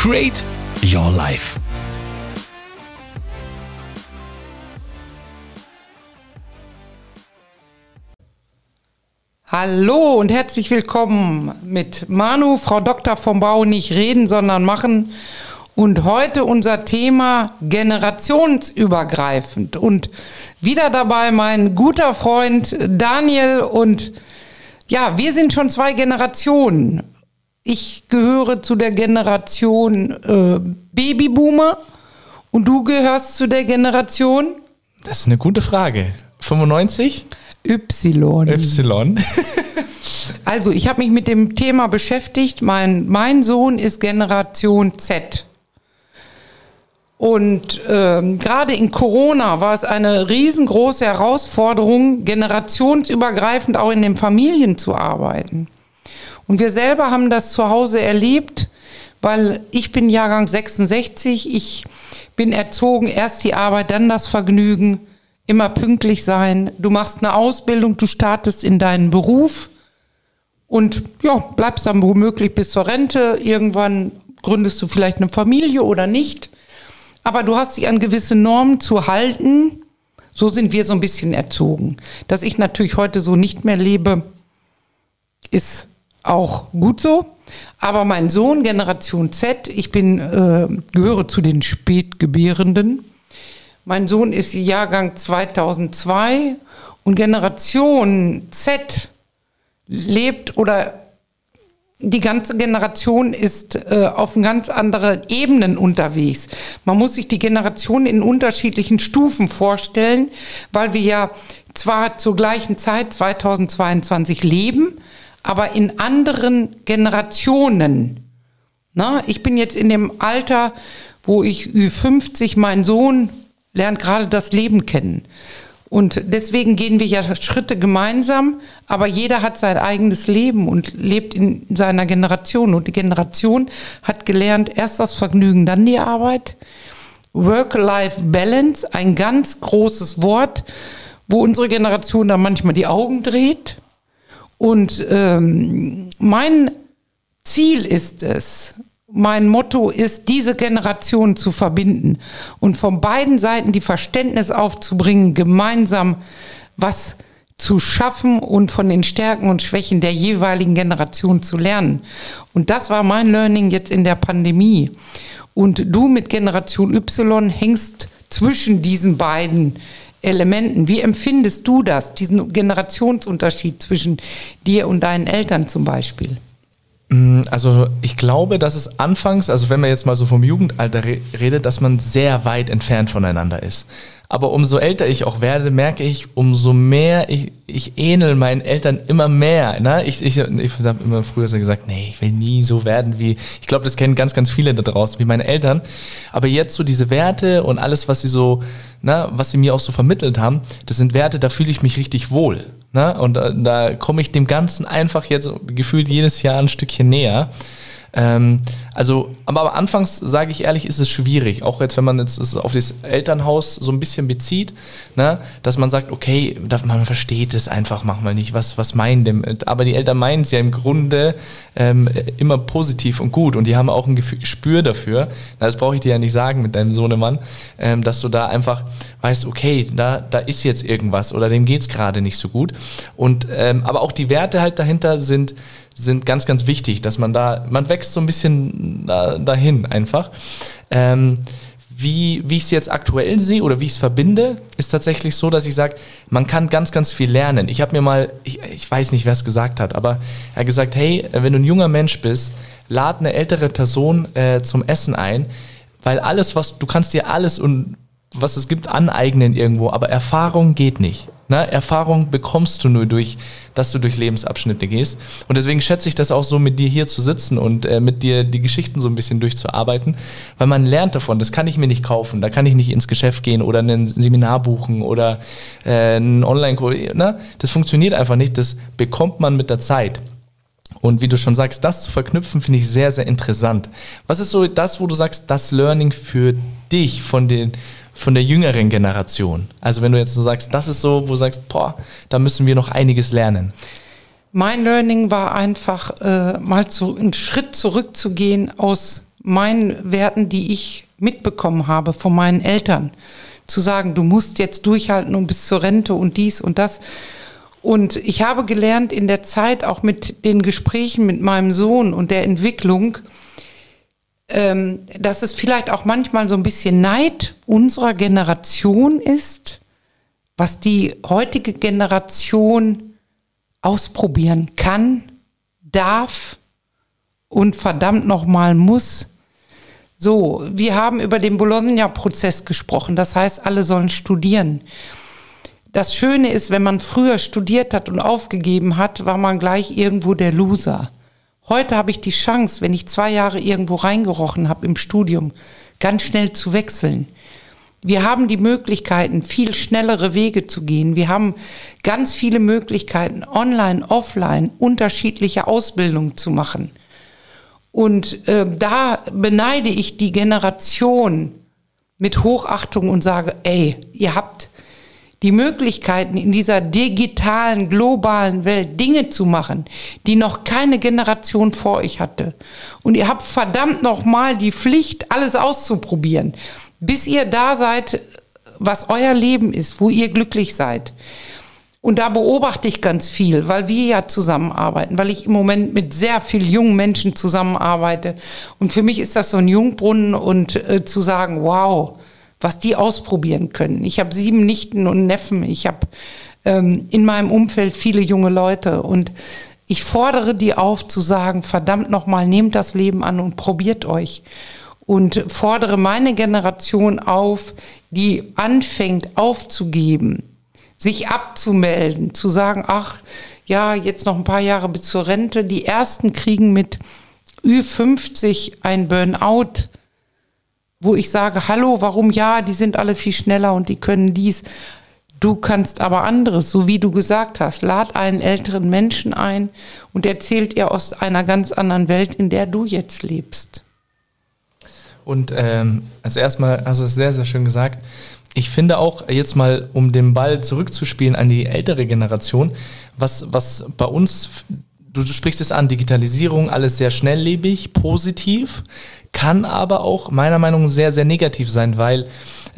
Create Your Life. Hallo und herzlich willkommen mit Manu, Frau Dr. vom Bau, nicht reden, sondern machen. Und heute unser Thema generationsübergreifend. Und wieder dabei mein guter Freund Daniel. Und ja, wir sind schon zwei Generationen. Ich gehöre zu der Generation äh, Babyboomer und du gehörst zu der Generation? Das ist eine gute Frage. 95? Y. Y. also, ich habe mich mit dem Thema beschäftigt. Mein, mein Sohn ist Generation Z. Und ähm, gerade in Corona war es eine riesengroße Herausforderung, generationsübergreifend auch in den Familien zu arbeiten. Und wir selber haben das zu Hause erlebt, weil ich bin Jahrgang 66, ich bin erzogen, erst die Arbeit, dann das Vergnügen, immer pünktlich sein. Du machst eine Ausbildung, du startest in deinen Beruf und ja, bleibst dann womöglich bis zur Rente. Irgendwann gründest du vielleicht eine Familie oder nicht. Aber du hast dich an gewisse Normen zu halten. So sind wir so ein bisschen erzogen. Dass ich natürlich heute so nicht mehr lebe, ist auch gut so. Aber mein Sohn, Generation Z, ich bin, äh, gehöre zu den Spätgebärenden. Mein Sohn ist Jahrgang 2002 und Generation Z lebt oder die ganze Generation ist äh, auf ganz anderen Ebenen unterwegs. Man muss sich die Generation in unterschiedlichen Stufen vorstellen, weil wir ja zwar zur gleichen Zeit 2022 leben, aber in anderen Generationen. Na, ich bin jetzt in dem Alter, wo ich Ü50, mein Sohn lernt gerade das Leben kennen. Und deswegen gehen wir ja Schritte gemeinsam, aber jeder hat sein eigenes Leben und lebt in seiner Generation. Und die Generation hat gelernt, erst das Vergnügen, dann die Arbeit. Work-Life-Balance, ein ganz großes Wort, wo unsere Generation da manchmal die Augen dreht. Und ähm, mein Ziel ist es, mein Motto ist, diese Generation zu verbinden und von beiden Seiten die Verständnis aufzubringen, gemeinsam was zu schaffen und von den Stärken und Schwächen der jeweiligen Generation zu lernen. Und das war mein Learning jetzt in der Pandemie. Und du mit Generation Y hängst zwischen diesen beiden Elementen. Wie empfindest du das, diesen Generationsunterschied zwischen dir und deinen Eltern zum Beispiel? Mm, also ich glaube, dass es anfangs, also wenn man jetzt mal so vom Jugendalter redet, dass man sehr weit entfernt voneinander ist. Aber umso älter ich auch werde, merke ich, umso mehr ich, ich ähnel meinen Eltern immer mehr. Ne? Ich, ich, ich habe immer früher so gesagt, nee, ich will nie so werden wie, ich glaube, das kennen ganz, ganz viele da draußen, wie meine Eltern. Aber jetzt so diese Werte und alles, was sie so, ne, was sie mir auch so vermittelt haben, das sind Werte, da fühle ich mich richtig wohl. Ne? Und da, da komme ich dem Ganzen einfach jetzt gefühlt jedes Jahr ein Stückchen näher. Ähm, also, aber, anfangs, sage ich ehrlich, ist es schwierig. Auch jetzt, wenn man jetzt es auf das Elternhaus so ein bisschen bezieht, ne, dass man sagt, okay, man versteht es einfach manchmal nicht, was, was meinen dem. Aber die Eltern meinen es ja im Grunde ähm, immer positiv und gut und die haben auch ein Gespür dafür. Na, das brauche ich dir ja nicht sagen mit deinem Sohnemann, ähm, dass du da einfach weißt, okay, da, da ist jetzt irgendwas oder dem geht es gerade nicht so gut. Und ähm, aber auch die Werte halt dahinter sind sind ganz, ganz wichtig, dass man da, man wächst so ein bisschen da, dahin einfach. Ähm, wie, wie ich es jetzt aktuell sehe oder wie ich es verbinde, ist tatsächlich so, dass ich sage, man kann ganz, ganz viel lernen. Ich habe mir mal, ich, ich weiß nicht, wer es gesagt hat, aber er hat gesagt, hey, wenn du ein junger Mensch bist, lad eine ältere Person äh, zum Essen ein, weil alles, was, du kannst dir alles und was es gibt, aneignen irgendwo, aber Erfahrung geht nicht. Ne? Erfahrung bekommst du nur durch, dass du durch Lebensabschnitte gehst. Und deswegen schätze ich das auch so, mit dir hier zu sitzen und äh, mit dir die Geschichten so ein bisschen durchzuarbeiten, weil man lernt davon. Das kann ich mir nicht kaufen, da kann ich nicht ins Geschäft gehen oder ein Seminar buchen oder äh, ein Online-Kurs. Ne? Das funktioniert einfach nicht, das bekommt man mit der Zeit. Und wie du schon sagst, das zu verknüpfen, finde ich sehr, sehr interessant. Was ist so das, wo du sagst, das Learning für dich von den von der jüngeren Generation? Also wenn du jetzt so sagst, das ist so, wo du sagst, boah, da müssen wir noch einiges lernen. Mein Learning war einfach, äh, mal zu, einen Schritt zurückzugehen aus meinen Werten, die ich mitbekommen habe von meinen Eltern. Zu sagen, du musst jetzt durchhalten und bis zur Rente und dies und das. Und ich habe gelernt in der Zeit, auch mit den Gesprächen mit meinem Sohn und der Entwicklung, ähm, dass es vielleicht auch manchmal so ein bisschen Neid unserer Generation ist, was die heutige Generation ausprobieren kann, darf und verdammt nochmal muss. So, wir haben über den Bologna-Prozess gesprochen. Das heißt, alle sollen studieren. Das Schöne ist, wenn man früher studiert hat und aufgegeben hat, war man gleich irgendwo der Loser. Heute habe ich die Chance, wenn ich zwei Jahre irgendwo reingerochen habe im Studium, ganz schnell zu wechseln. Wir haben die Möglichkeiten, viel schnellere Wege zu gehen. Wir haben ganz viele Möglichkeiten, online, offline, unterschiedliche Ausbildungen zu machen. Und äh, da beneide ich die Generation mit Hochachtung und sage, ey, ihr habt die Möglichkeiten in dieser digitalen, globalen Welt Dinge zu machen, die noch keine Generation vor euch hatte. Und ihr habt verdammt nochmal die Pflicht, alles auszuprobieren, bis ihr da seid, was euer Leben ist, wo ihr glücklich seid. Und da beobachte ich ganz viel, weil wir ja zusammenarbeiten, weil ich im Moment mit sehr vielen jungen Menschen zusammenarbeite. Und für mich ist das so ein Jungbrunnen und äh, zu sagen, wow, was die ausprobieren können. Ich habe sieben Nichten und Neffen. Ich habe ähm, in meinem Umfeld viele junge Leute und ich fordere die auf zu sagen, verdammt nochmal, nehmt das Leben an und probiert euch. Und fordere meine Generation auf, die anfängt aufzugeben, sich abzumelden, zu sagen, ach ja, jetzt noch ein paar Jahre bis zur Rente. Die ersten kriegen mit Ü50 ein Burnout wo ich sage, hallo, warum ja, die sind alle viel schneller und die können dies. Du kannst aber anderes, so wie du gesagt hast. Lad einen älteren Menschen ein und erzählt ihr aus einer ganz anderen Welt, in der du jetzt lebst. Und ähm, also erstmal, also sehr, sehr schön gesagt. Ich finde auch jetzt mal, um den Ball zurückzuspielen an die ältere Generation, was, was bei uns, du, du sprichst es an, Digitalisierung, alles sehr schnelllebig, positiv kann aber auch meiner Meinung nach sehr, sehr negativ sein, weil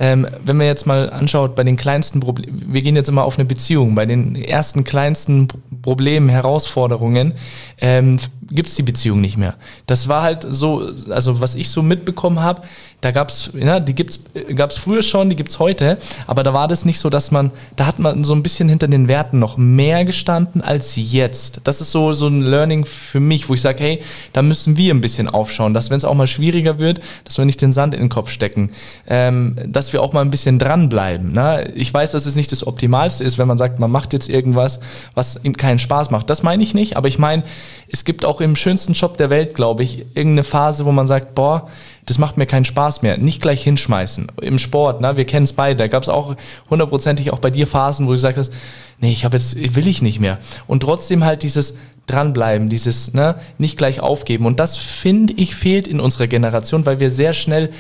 ähm, wenn man jetzt mal anschaut, bei den kleinsten Problemen, wir gehen jetzt immer auf eine Beziehung, bei den ersten kleinsten Problemen, Herausforderungen, ähm, gibt es die Beziehung nicht mehr. Das war halt so, also was ich so mitbekommen habe, da gab es, ja, die gibt's, gab es früher schon, die gibt es heute, aber da war das nicht so, dass man, da hat man so ein bisschen hinter den Werten noch mehr gestanden als jetzt. Das ist so, so ein Learning für mich, wo ich sage, hey, da müssen wir ein bisschen aufschauen, dass wenn es auch mal schwieriger wird, dass wir nicht den Sand in den Kopf stecken, ähm, dass wir auch mal ein bisschen dranbleiben. Ne? Ich weiß, dass es nicht das Optimalste ist, wenn man sagt, man macht jetzt irgendwas, was ihm keinen Spaß macht. Das meine ich nicht, aber ich meine, es gibt auch im schönsten Job der Welt, glaube ich, irgendeine Phase, wo man sagt, boah, das macht mir keinen Spaß mehr. Nicht gleich hinschmeißen. Im Sport, ne, wir kennen es beide. Da gab es auch hundertprozentig auch bei dir Phasen, wo du gesagt hast, nee, ich habe jetzt, will ich nicht mehr. Und trotzdem halt dieses dranbleiben, dieses ne, nicht gleich aufgeben. Und das finde ich fehlt in unserer Generation, weil wir sehr schnell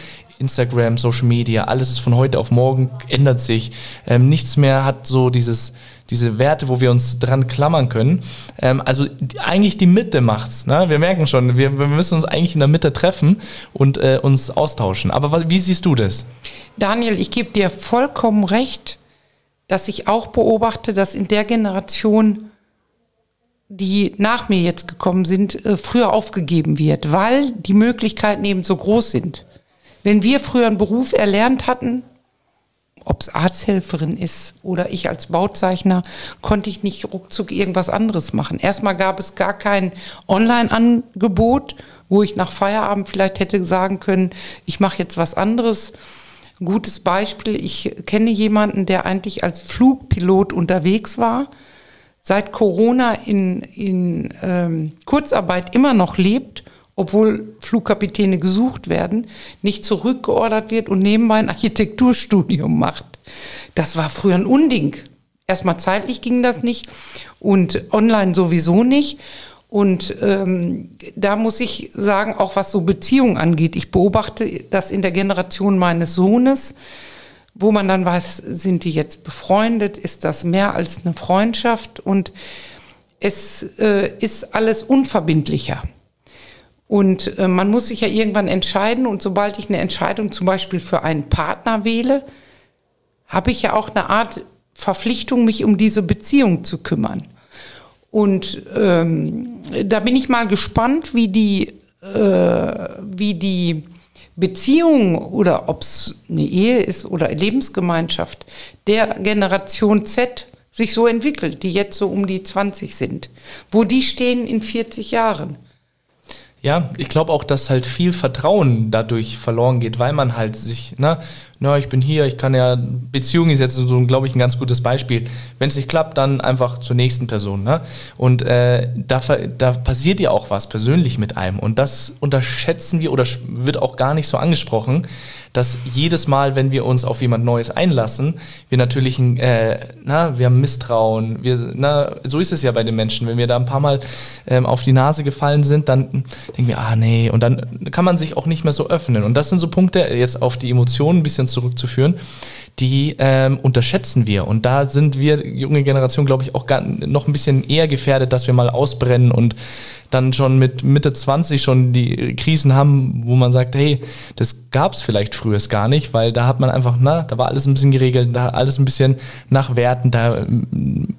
Instagram, Social Media, alles ist von heute auf morgen, ändert sich. Ähm, nichts mehr hat so dieses, diese Werte, wo wir uns dran klammern können. Ähm, also die, eigentlich die Mitte macht's. Ne? Wir merken schon, wir, wir müssen uns eigentlich in der Mitte treffen und äh, uns austauschen. Aber was, wie siehst du das? Daniel, ich gebe dir vollkommen recht, dass ich auch beobachte, dass in der Generation die nach mir jetzt gekommen sind, äh, früher aufgegeben wird, weil die Möglichkeiten eben so groß sind. Wenn wir früher einen Beruf erlernt hatten, ob es Arzthelferin ist oder ich als Bauzeichner, konnte ich nicht ruckzuck irgendwas anderes machen. Erstmal gab es gar kein Online-Angebot, wo ich nach Feierabend vielleicht hätte sagen können, ich mache jetzt was anderes. Gutes Beispiel, ich kenne jemanden, der eigentlich als Flugpilot unterwegs war, seit Corona in, in ähm, Kurzarbeit immer noch lebt, obwohl Flugkapitäne gesucht werden, nicht zurückgeordert wird und nebenbei ein Architekturstudium macht. Das war früher ein Unding. Erstmal zeitlich ging das nicht und online sowieso nicht. Und ähm, da muss ich sagen, auch was so Beziehungen angeht, ich beobachte das in der Generation meines Sohnes, wo man dann weiß, sind die jetzt befreundet, ist das mehr als eine Freundschaft und es äh, ist alles unverbindlicher. Und äh, man muss sich ja irgendwann entscheiden und sobald ich eine Entscheidung zum Beispiel für einen Partner wähle, habe ich ja auch eine Art Verpflichtung, mich um diese Beziehung zu kümmern. Und ähm, da bin ich mal gespannt, wie die, äh, wie die Beziehung oder ob es eine Ehe ist oder Lebensgemeinschaft der Generation Z sich so entwickelt, die jetzt so um die 20 sind. Wo die stehen in 40 Jahren. Ja, ich glaube auch, dass halt viel Vertrauen dadurch verloren geht, weil man halt sich, ne, na, ich bin hier, ich kann ja, Beziehung ist jetzt so, glaube ich, ein ganz gutes Beispiel. Wenn es nicht klappt, dann einfach zur nächsten Person. Ne? Und äh, da, da passiert ja auch was persönlich mit einem. Und das unterschätzen wir oder wird auch gar nicht so angesprochen, dass jedes Mal, wenn wir uns auf jemand Neues einlassen, wir natürlich, äh, na, wir haben Misstrauen. Wir, na, so ist es ja bei den Menschen. Wenn wir da ein paar Mal ähm, auf die Nase gefallen sind, dann denken wir, ah nee, und dann kann man sich auch nicht mehr so öffnen. Und das sind so Punkte, jetzt auf die Emotionen ein bisschen zurückzuführen, die ähm, unterschätzen wir. Und da sind wir, junge Generation, glaube ich, auch gar, noch ein bisschen eher gefährdet, dass wir mal ausbrennen und dann schon mit Mitte 20 schon die Krisen haben, wo man sagt, hey, das gab es vielleicht früher gar nicht, weil da hat man einfach, na, da war alles ein bisschen geregelt, da alles ein bisschen nach Werten, da,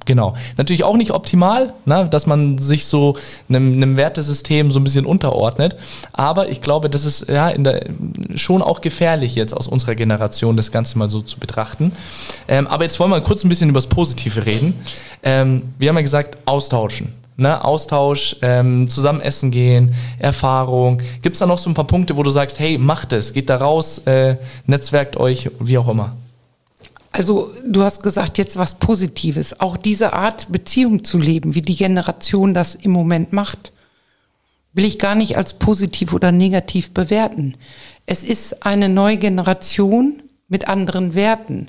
genau. Natürlich auch nicht optimal, na, dass man sich so einem, einem Wertesystem so ein bisschen unterordnet, aber ich glaube, das ist ja der, schon auch gefährlich jetzt aus unserer Generation, das Ganze mal so zu betrachten. Ähm, aber jetzt wollen wir kurz ein bisschen über das Positive reden. Ähm, wir haben ja gesagt, austauschen ne, Austausch, ähm, zusammen essen gehen, Erfahrung. Gibt es da noch so ein paar Punkte, wo du sagst, hey, macht es, geht da raus, äh, netzwerkt euch, wie auch immer? Also du hast gesagt, jetzt was Positives. Auch diese Art Beziehung zu leben, wie die Generation das im Moment macht, will ich gar nicht als positiv oder negativ bewerten. Es ist eine neue Generation mit anderen Werten.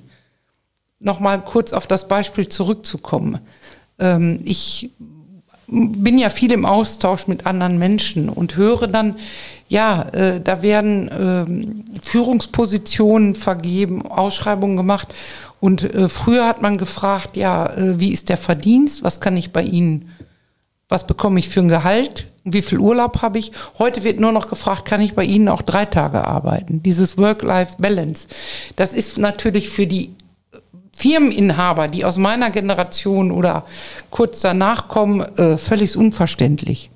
Nochmal kurz auf das Beispiel zurückzukommen. Ähm, ich bin ja viel im Austausch mit anderen Menschen und höre dann, ja, äh, da werden äh, Führungspositionen vergeben, Ausschreibungen gemacht. Und äh, früher hat man gefragt, ja, äh, wie ist der Verdienst? Was kann ich bei Ihnen, was bekomme ich für ein Gehalt? Wie viel Urlaub habe ich? Heute wird nur noch gefragt, kann ich bei Ihnen auch drei Tage arbeiten? Dieses Work-Life-Balance. Das ist natürlich für die Firmeninhaber, die aus meiner Generation oder kurz danach kommen, äh, völlig unverständlich.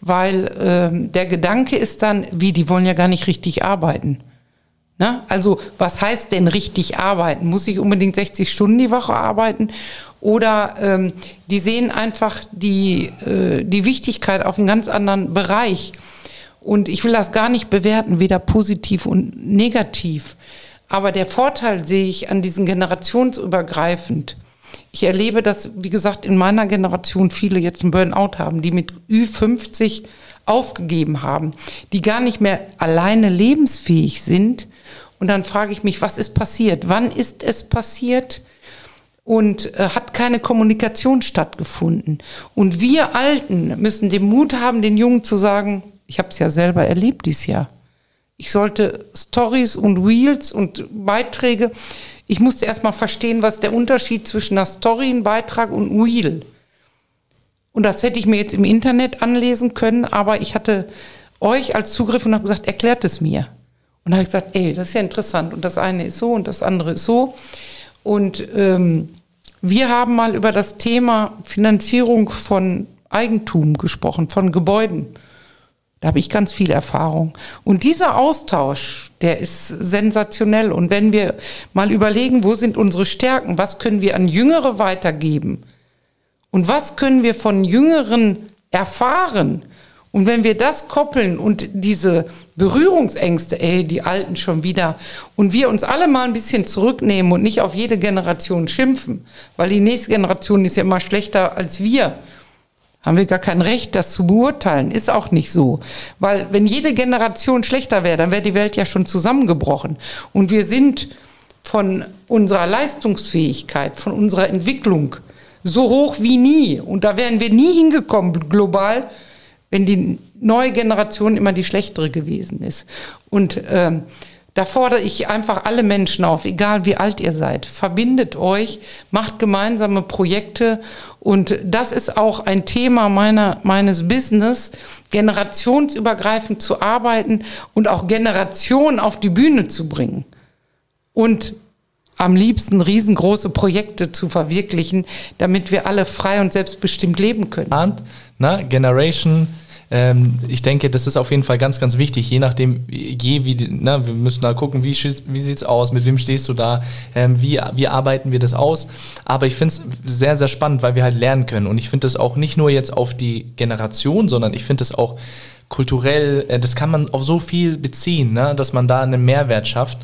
Weil äh, der Gedanke ist dann, wie, die wollen ja gar nicht richtig arbeiten. Na? Also was heißt denn richtig arbeiten? Muss ich unbedingt 60 Stunden die Woche arbeiten? Oder ähm, die sehen einfach die, äh, die Wichtigkeit auf einem ganz anderen Bereich. Und ich will das gar nicht bewerten, weder positiv und negativ. Aber der Vorteil sehe ich an diesen generationsübergreifend. Ich erlebe, dass, wie gesagt, in meiner Generation viele jetzt einen Burnout haben, die mit Ü50 aufgegeben haben, die gar nicht mehr alleine lebensfähig sind. Und dann frage ich mich, was ist passiert? Wann ist es passiert? Und äh, hat keine Kommunikation stattgefunden. Und wir Alten müssen den Mut haben, den Jungen zu sagen, ich habe es ja selber erlebt dieses Jahr. Ich sollte Stories und Reels und Beiträge. Ich musste erstmal verstehen, was der Unterschied zwischen einer Story, einem Beitrag und einem Reel. Und das hätte ich mir jetzt im Internet anlesen können, aber ich hatte euch als Zugriff und habe gesagt, erklärt es mir. Und habe gesagt, ey, das ist ja interessant. Und das eine ist so und das andere ist so. Und ähm, wir haben mal über das Thema Finanzierung von Eigentum gesprochen, von Gebäuden. Da habe ich ganz viel Erfahrung. Und dieser Austausch, der ist sensationell. Und wenn wir mal überlegen, wo sind unsere Stärken, was können wir an Jüngere weitergeben und was können wir von Jüngeren erfahren Und wenn wir das koppeln und diese Berührungsängste, ey, die Alten schon wieder, und wir uns alle mal ein bisschen zurücknehmen und nicht auf jede Generation schimpfen, weil die nächste Generation ist ja immer schlechter als wir, haben wir gar kein Recht, das zu beurteilen. Ist auch nicht so. Weil wenn jede Generation schlechter wäre, dann wäre die Welt ja schon zusammengebrochen. Und wir sind von unserer Leistungsfähigkeit, von unserer Entwicklung so hoch wie nie. Und da wären wir nie hingekommen global, wenn die neue Generation immer die schlechtere gewesen ist. Und ähm, da fordere ich einfach alle Menschen auf, egal wie alt ihr seid, verbindet euch, macht gemeinsame Projekte und das ist auch ein Thema meiner, meines Business, generationsübergreifend zu arbeiten und auch Generationen auf die Bühne zu bringen. Und am liebsten riesengroße Projekte zu verwirklichen, damit wir alle frei und selbstbestimmt leben können. Und, na, Generation ähm, ich denke, das ist auf jeden Fall ganz, ganz wichtig, je nachdem, je wie, na, wir müssen da gucken, wie, wie sieht es aus, mit wem stehst du da, ähm, wie, wie arbeiten wir das aus. Aber ich finde es sehr, sehr spannend, weil wir halt lernen können. Und ich finde das auch nicht nur jetzt auf die Generation, sondern ich finde das auch kulturell, äh, das kann man auf so viel beziehen, ne, dass man da einen Mehrwert schafft.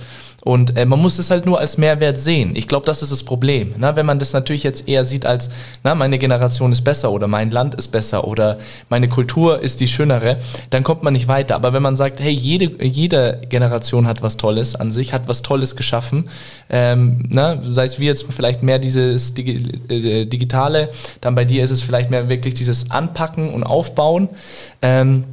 Und äh, man muss es halt nur als Mehrwert sehen. Ich glaube, das ist das Problem. Ne? Wenn man das natürlich jetzt eher sieht als, na, meine Generation ist besser oder mein Land ist besser oder meine Kultur ist die schönere, dann kommt man nicht weiter. Aber wenn man sagt, hey, jede, jede Generation hat was Tolles an sich, hat was Tolles geschaffen, ähm, na, sei es wie jetzt vielleicht mehr dieses Digi äh, Digitale, dann bei dir ist es vielleicht mehr wirklich dieses Anpacken und Aufbauen. Ähm,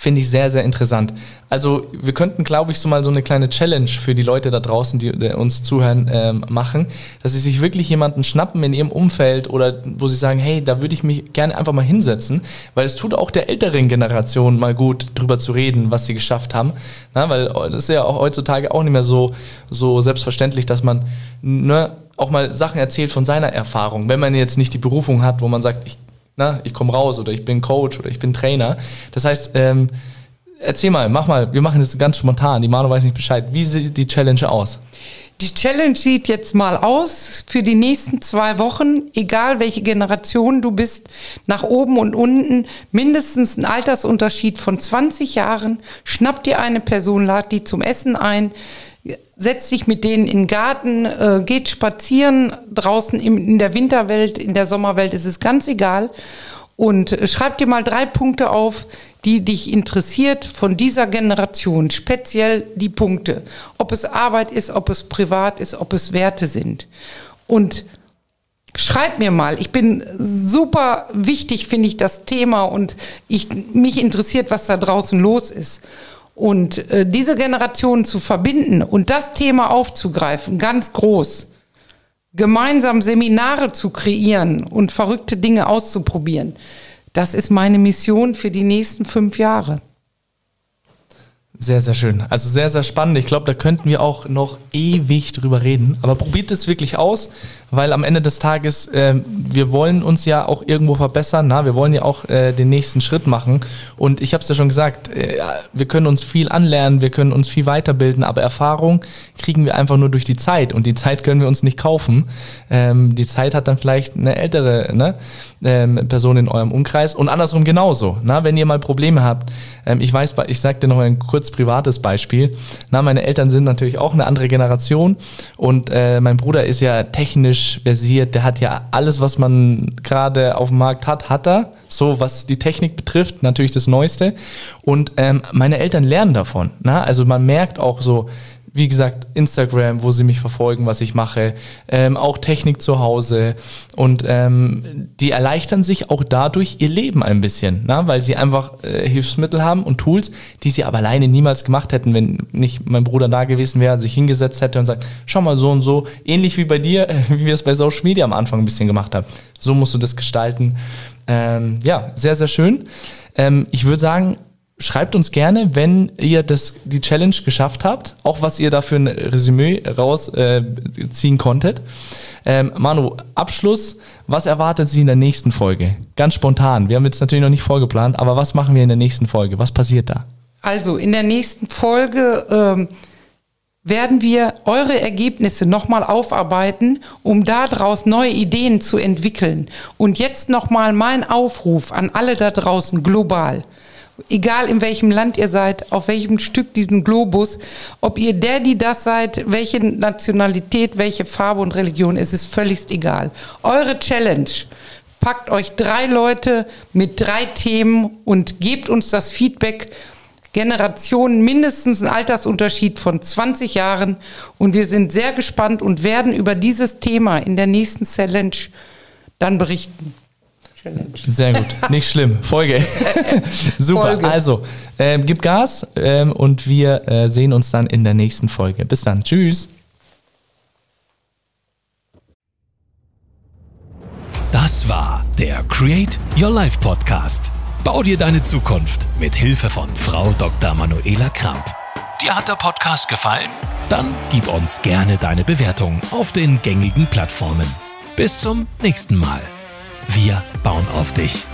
Finde ich sehr, sehr interessant. Also wir könnten, glaube ich, so mal so eine kleine Challenge für die Leute da draußen, die, die uns zuhören, ähm, machen, dass sie sich wirklich jemanden schnappen in ihrem Umfeld oder wo sie sagen, hey, da würde ich mich gerne einfach mal hinsetzen, weil es tut auch der älteren Generation mal gut, drüber zu reden, was sie geschafft haben. Na, weil das ist ja auch heutzutage auch nicht mehr so, so selbstverständlich, dass man ne, auch mal Sachen erzählt von seiner Erfahrung, wenn man jetzt nicht die Berufung hat, wo man sagt, ich na, ich komme raus oder ich bin Coach oder ich bin Trainer. Das heißt, ähm, erzähl mal, mach mal, wir machen das ganz spontan. Die Manu weiß nicht Bescheid. Wie sieht die Challenge aus? Die Challenge sieht jetzt mal aus für die nächsten zwei Wochen, egal welche Generation du bist, nach oben und unten, mindestens ein Altersunterschied von 20 Jahren. Schnapp dir eine Person, lad die zum Essen ein, setzt sich mit denen in den Garten, äh, geht spazieren draußen im, in der Winterwelt, in der Sommerwelt, ist es ganz egal. Und äh, schreib dir mal drei Punkte auf, die dich interessiert von dieser Generation, speziell die Punkte. Ob es Arbeit ist, ob es privat ist, ob es Werte sind. Und schreib mir mal. Ich bin super wichtig, finde ich, das Thema und ich, mich interessiert, was da draußen los ist. Und äh, diese Generation zu verbinden und das Thema aufzugreifen, ganz groß, gemeinsam Seminare zu kreieren und verrückte Dinge auszuprobieren, das ist meine Mission für die nächsten fünf Jahre. Sehr, sehr schön. Also sehr, sehr spannend. Ich glaube, da könnten wir auch noch ewig drüber reden. Aber probiert es wirklich aus, weil am Ende des Tages, äh, wir wollen uns ja auch irgendwo verbessern. Na? Wir wollen ja auch äh, den nächsten Schritt machen. Und ich habe es ja schon gesagt, äh, wir können uns viel anlernen, wir können uns viel weiterbilden, aber Erfahrung kriegen wir einfach nur durch die Zeit. Und die Zeit können wir uns nicht kaufen. Ähm, die Zeit hat dann vielleicht eine ältere ne? ähm, Person in eurem Umkreis. Und andersrum genauso. Na? Wenn ihr mal Probleme habt, ähm, ich weiß, ich sage dir noch ein kurz kurz privates Beispiel. Na, meine Eltern sind natürlich auch eine andere Generation und äh, mein Bruder ist ja technisch versiert. Der hat ja alles, was man gerade auf dem Markt hat, hat er. So, was die Technik betrifft, natürlich das Neueste. Und ähm, meine Eltern lernen davon. Na? Also man merkt auch so, wie gesagt, Instagram, wo sie mich verfolgen, was ich mache, ähm, auch Technik zu Hause und ähm, die erleichtern sich auch dadurch ihr Leben ein bisschen, na? weil sie einfach äh, Hilfsmittel haben und Tools, die sie aber alleine niemals gemacht hätten, wenn nicht mein Bruder da gewesen wäre, sich hingesetzt hätte und sagt, schau mal so und so, ähnlich wie bei dir, wie wir es bei Social Media am Anfang ein bisschen gemacht haben. So musst du das gestalten. Ähm, ja, sehr, sehr schön. Ähm, ich würde sagen, schreibt uns gerne, wenn ihr das, die Challenge geschafft habt, auch was ihr da für ein Resümee rausziehen äh, konntet. Ähm, Manu, Abschluss, was erwartet Sie in der nächsten Folge? Ganz spontan. Wir haben jetzt natürlich noch nicht vorgeplant, aber was machen wir in der nächsten Folge? Was passiert da? Also in der nächsten Folge ähm, werden wir eure Ergebnisse nochmal aufarbeiten, um daraus neue Ideen zu entwickeln. Und jetzt nochmal mein Aufruf an alle da draußen global egal in welchem Land ihr seid, auf welchem Stück diesen Globus, ob ihr der, die das seid, welche Nationalität, welche Farbe und Religion, es ist völlig egal. Eure Challenge. Packt euch drei Leute mit drei Themen und gebt uns das Feedback. Generationen, mindestens ein Altersunterschied von 20 Jahren. Und wir sind sehr gespannt und werden über dieses Thema in der nächsten Challenge dann berichten. Challenge. Sehr gut, nicht schlimm. Folge. Super. Folge. Also, äh, gib Gas äh, und wir äh, sehen uns dann in der nächsten Folge. Bis dann. Tschüss. Das war der Create Your Life Podcast. Bau dir deine Zukunft mit Hilfe von Frau Dr. Manuela Kramp. Dir hat der Podcast gefallen? Dann gib uns gerne deine Bewertung auf den gängigen Plattformen. Bis zum nächsten Mal. Wir bauen auf dich.